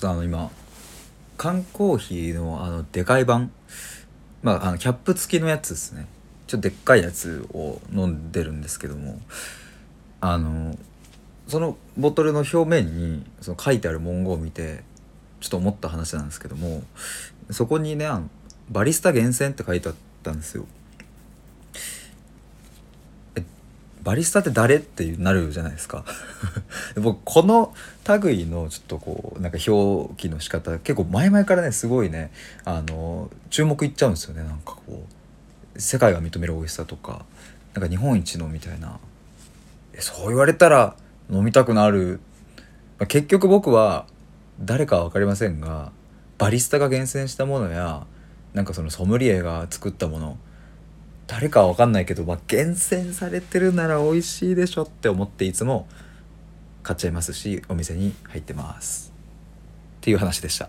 っとあの今缶コーヒーのあのでかい版。まああのキャップ付きのやつですね。ちょっとでっかいやつを飲んでるんですけども。あのそのボトルの表面にその書いてある文言を見てちょっと思った話なんですけども。そこにねバリスタ厳選って書いてあったんですよ。バリスタって誰ってなるじゃないですか。僕この類のちょっとこうなんか表記の仕方結構前々からねすごいねあの注目いっちゃうんですよね。なんかこう世界が認める美味しさとかなんか日本一のみたいな。そう言われたら飲みたくなる、まあ、結局僕は誰かは分かりませんがバリスタが厳選したものやなんかそのソムリエが作ったもの誰かは分かんないけど、まあ、厳選されてるなら美味しいでしょって思っていつも買っちゃいますしお店に入ってますっていう話でした。